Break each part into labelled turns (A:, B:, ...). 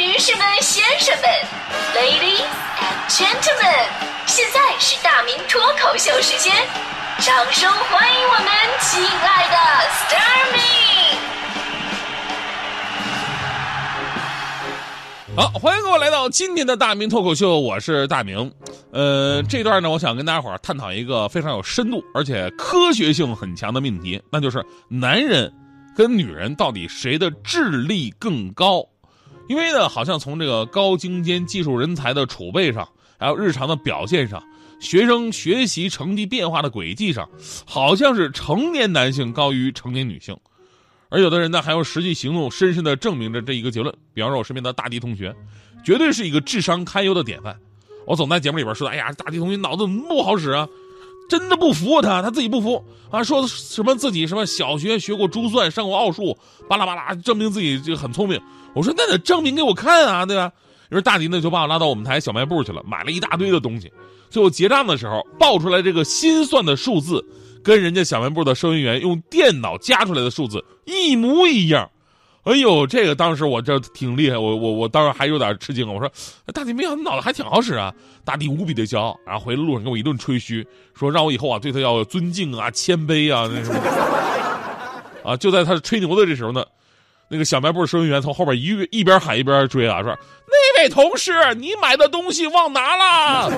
A: 女士们、先生们，Ladies and Gentlemen，现在是大明脱口秀时间，掌声欢迎我们亲爱的 s t a r m y
B: 好，欢迎各位来到今天的大明脱口秀，我是大明。呃，这段呢，我想跟大家伙探讨一个非常有深度而且科学性很强的命题，那就是男人跟女人到底谁的智力更高？因为呢，好像从这个高精尖技术人才的储备上，还有日常的表现上，学生学习成绩变化的轨迹上，好像是成年男性高于成年女性。而有的人呢，还用实际行动深深的证明着这一个结论。比方说，我身边的大地同学，绝对是一个智商堪忧的典范。我总在节目里边说：“哎呀，大地同学脑子怎么不好使啊？”真的不服他，他自己不服啊，说什么自己什么小学学过珠算，上过奥数，巴拉巴拉，证明自己就很聪明。我说那得证明给我看啊，对吧？于是大迪呢就把我拉到我们台小卖部去了，买了一大堆的东西。最后结账的时候，报出来这个心算的数字，跟人家小卖部的收银员用电脑加出来的数字一模一样。哎呦，这个当时我这挺厉害，我我我当时还有点吃惊。我说大弟，没想到脑子还挺好使啊！大弟无比的骄傲，然后回了路上跟我一顿吹嘘，说让我以后啊对他要尊敬啊、谦卑啊那什么。啊，就在他吹牛的这时候呢，那个小卖部收银员从后边一一边喊一边追啊，说那位同事，你买的东西忘拿了。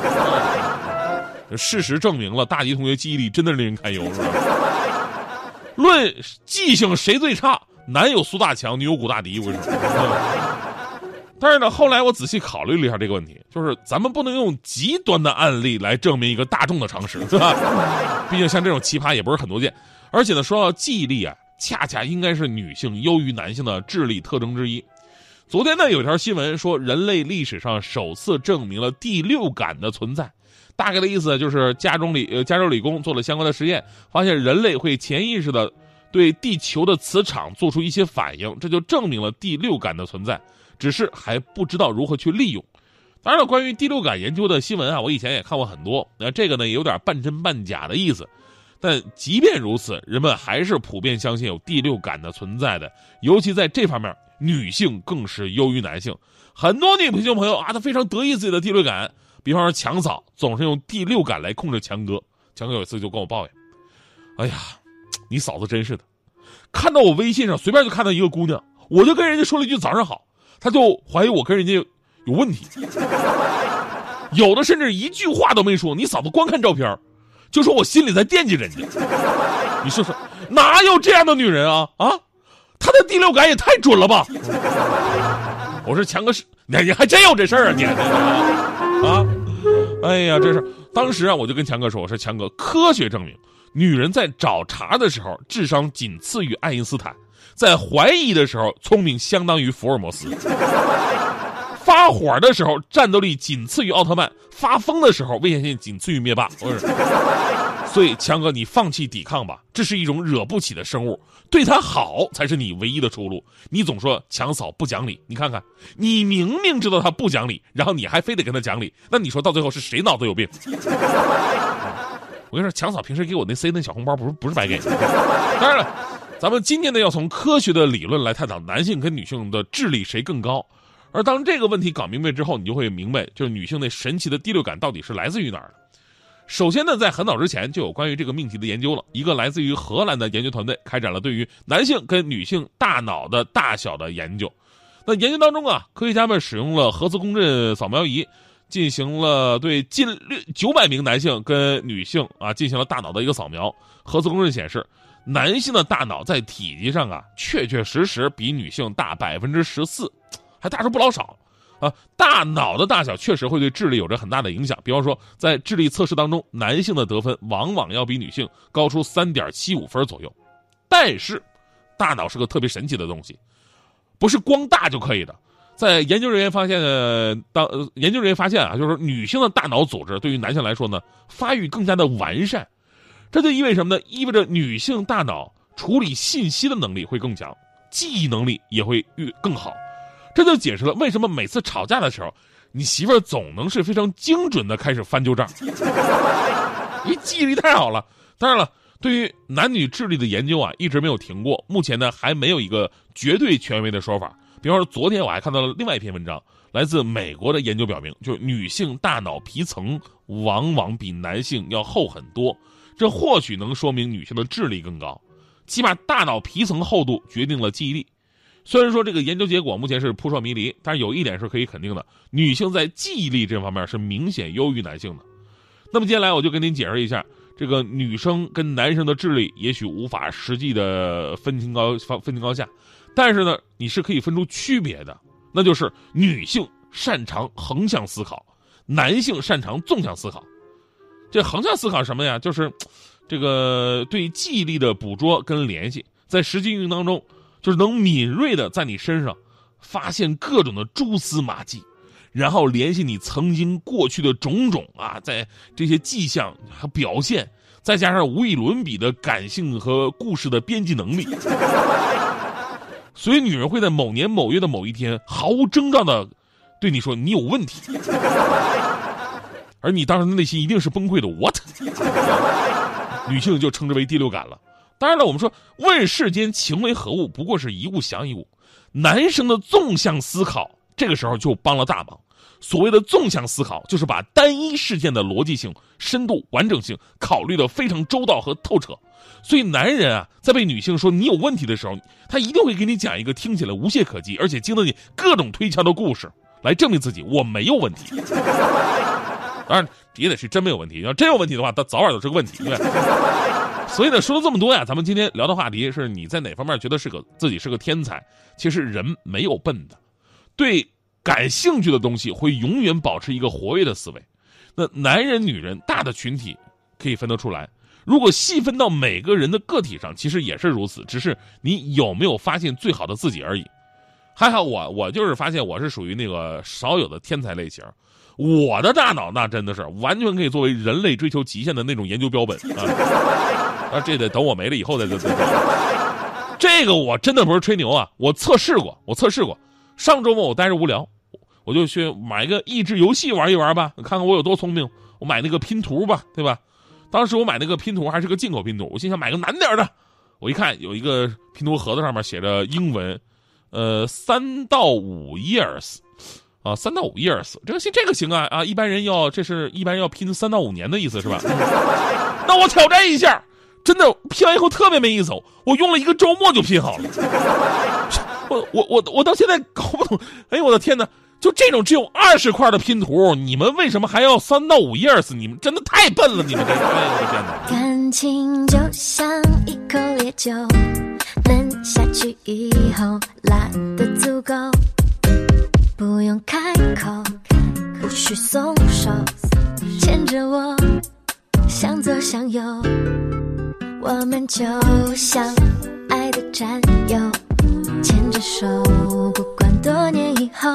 B: 事实证明了，大迪同学记忆力真的令人堪忧，论记性谁最差？男有苏大强，女有古大迪，为什么？但是呢，后来我仔细考虑了一下这个问题，就是咱们不能用极端的案例来证明一个大众的常识，是吧？毕竟像这种奇葩也不是很多见。而且呢，说到记忆力啊，恰恰应该是女性优于男性的智力特征之一。昨天呢，有条新闻说，人类历史上首次证明了第六感的存在。大概的意思就是加州理呃加州理工做了相关的实验，发现人类会潜意识的。对地球的磁场做出一些反应，这就证明了第六感的存在，只是还不知道如何去利用。当然了，关于第六感研究的新闻啊，我以前也看过很多，那这个呢也有点半真半假的意思。但即便如此，人们还是普遍相信有第六感的存在的，尤其在这方面，女性更是优于男性。很多女性朋友啊，她非常得意自己的第六感，比方说强嫂总是用第六感来控制强哥，强哥有一次就跟我抱怨：“哎呀。”你嫂子真是的，看到我微信上随便就看到一个姑娘，我就跟人家说了一句早上好，她就怀疑我跟人家有问题，有的甚至一句话都没说。你嫂子光看照片，就说我心里在惦记人家。你说说，哪有这样的女人啊啊？她的第六感也太准了吧！我说强哥是，你你还真有这事儿啊你啊？哎呀，这是当时啊，我就跟强哥说，我说强哥，科学证明。女人在找茬的时候，智商仅次于爱因斯坦；在怀疑的时候，聪明相当于福尔摩斯；发火的时候，战斗力仅次于奥特曼；发疯的时候，危险性仅次于灭霸。所以，强哥，你放弃抵抗吧，这是一种惹不起的生物，对他好才是你唯一的出路。你总说强嫂不讲理，你看看，你明明知道他不讲理，然后你还非得跟他讲理，那你说到最后是谁脑子有病？我跟你说，强嫂平时给我那塞那小红包不是不是白给。当然了，咱们今天呢要从科学的理论来探讨男性跟女性的智力谁更高。而当这个问题搞明白之后，你就会明白，就是女性那神奇的第六感到底是来自于哪儿首先呢，在很早之前就有关于这个命题的研究了。一个来自于荷兰的研究团队开展了对于男性跟女性大脑的大小的研究。那研究当中啊，科学家们使用了核磁共振扫描仪。进行了对近六九百名男性跟女性啊进行了大脑的一个扫描，核磁共振显示，男性的大脑在体积上啊确确实实比女性大百分之十四，还大出不老少，啊，大脑的大小确实会对智力有着很大的影响。比方说，在智力测试当中，男性的得分往往要比女性高出三点七五分左右。但是，大脑是个特别神奇的东西，不是光大就可以的。在研究人员发现呢，当研究人员发现啊，就是女性的大脑组织对于男性来说呢，发育更加的完善，这就意味什么呢？意味着女性大脑处理信息的能力会更强，记忆能力也会越更好，这就解释了为什么每次吵架的时候，你媳妇儿总能是非常精准的开始翻旧账，你记忆力太好了。当然了，对于男女智力的研究啊，一直没有停过，目前呢还没有一个绝对权威的说法。比方说，昨天我还看到了另外一篇文章，来自美国的研究表明，就是女性大脑皮层往往比男性要厚很多，这或许能说明女性的智力更高。起码大脑皮层厚度决定了记忆力。虽然说这个研究结果目前是扑朔迷离，但是有一点是可以肯定的：女性在记忆力这方面是明显优于男性的。那么接下来我就跟您解释一下，这个女生跟男生的智力也许无法实际的分清高分分清高下，但是呢，你是可以分出区别的，那就是女性擅长横向思考，男性擅长纵向思考。这横向思考什么呀？就是这个对记忆力的捕捉跟联系，在实际运用当中。就是能敏锐的在你身上发现各种的蛛丝马迹，然后联系你曾经过去的种种啊，在这些迹象和表现，再加上无与伦比的感性和故事的编辑能力，所以女人会在某年某月的某一天毫无征兆的对你说你有问题，而你当时的内心一定是崩溃的。What？女性就称之为第六感了。当然了，我们说问世间情为何物，不过是一物降一物。男生的纵向思考，这个时候就帮了大忙。所谓的纵向思考，就是把单一事件的逻辑性、深度、完整性考虑的非常周到和透彻。所以，男人啊，在被女性说你有问题的时候，他一定会给你讲一个听起来无懈可击，而且经得起各种推敲的故事，来证明自己我没有问题。当然，也得是真没有问题。要真有问题的话，他早晚都是个问题。所以呢，说了这么多呀，咱们今天聊的话题是你在哪方面觉得是个自己是个天才？其实人没有笨的，对感兴趣的东西会永远保持一个活跃的思维。那男人、女人大的群体可以分得出来，如果细分到每个人的个体上，其实也是如此，只是你有没有发现最好的自己而已。还好我，我就是发现我是属于那个少有的天才类型。我的大脑那真的是完全可以作为人类追求极限的那种研究标本啊。那，这得等我没了以后再再再。这个我真的不是吹牛啊，我测试过，我测试过。上周末我待着无聊，我就去买一个益智游戏玩一玩吧，看看我有多聪明。我买那个拼图吧，对吧？当时我买那个拼图还是个进口拼图，我心想买个难点的。我一看有一个拼图盒子上面写着英文，呃，三到五 years，啊，三到五 years，这个行，这个行啊啊，一般人要这是一般要拼三到五年的意思是吧？那我挑战一下。真的拼完以后特别没意思，我用了一个周末就拼好了。我我我我到现在搞不懂，哎呦我的天哪！就这种只有二十块的拼图，你们为什么还要三到五 years？你们真的太笨了！你们这，哎呦我天哪！
C: 感情就像一口烈酒，闷下去以后辣的足够，不用开口，不需松手，牵着我，向左向右。我们就像爱的战友，牵着手，不管多年以后，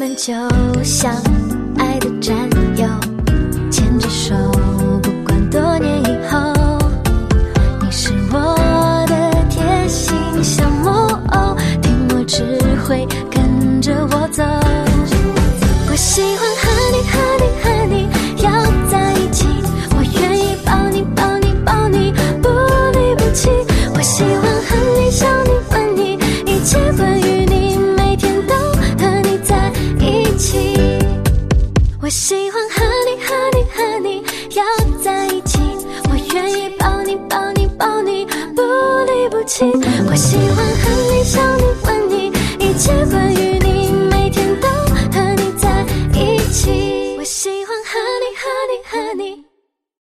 C: 们就像爱的战友，牵着手，不管多年以后，你是我的贴心小木偶，听我指挥，跟着我走。我喜欢我喜欢和你和你和你要在一起，我愿意抱你抱你抱你不离不弃。我喜欢和你想。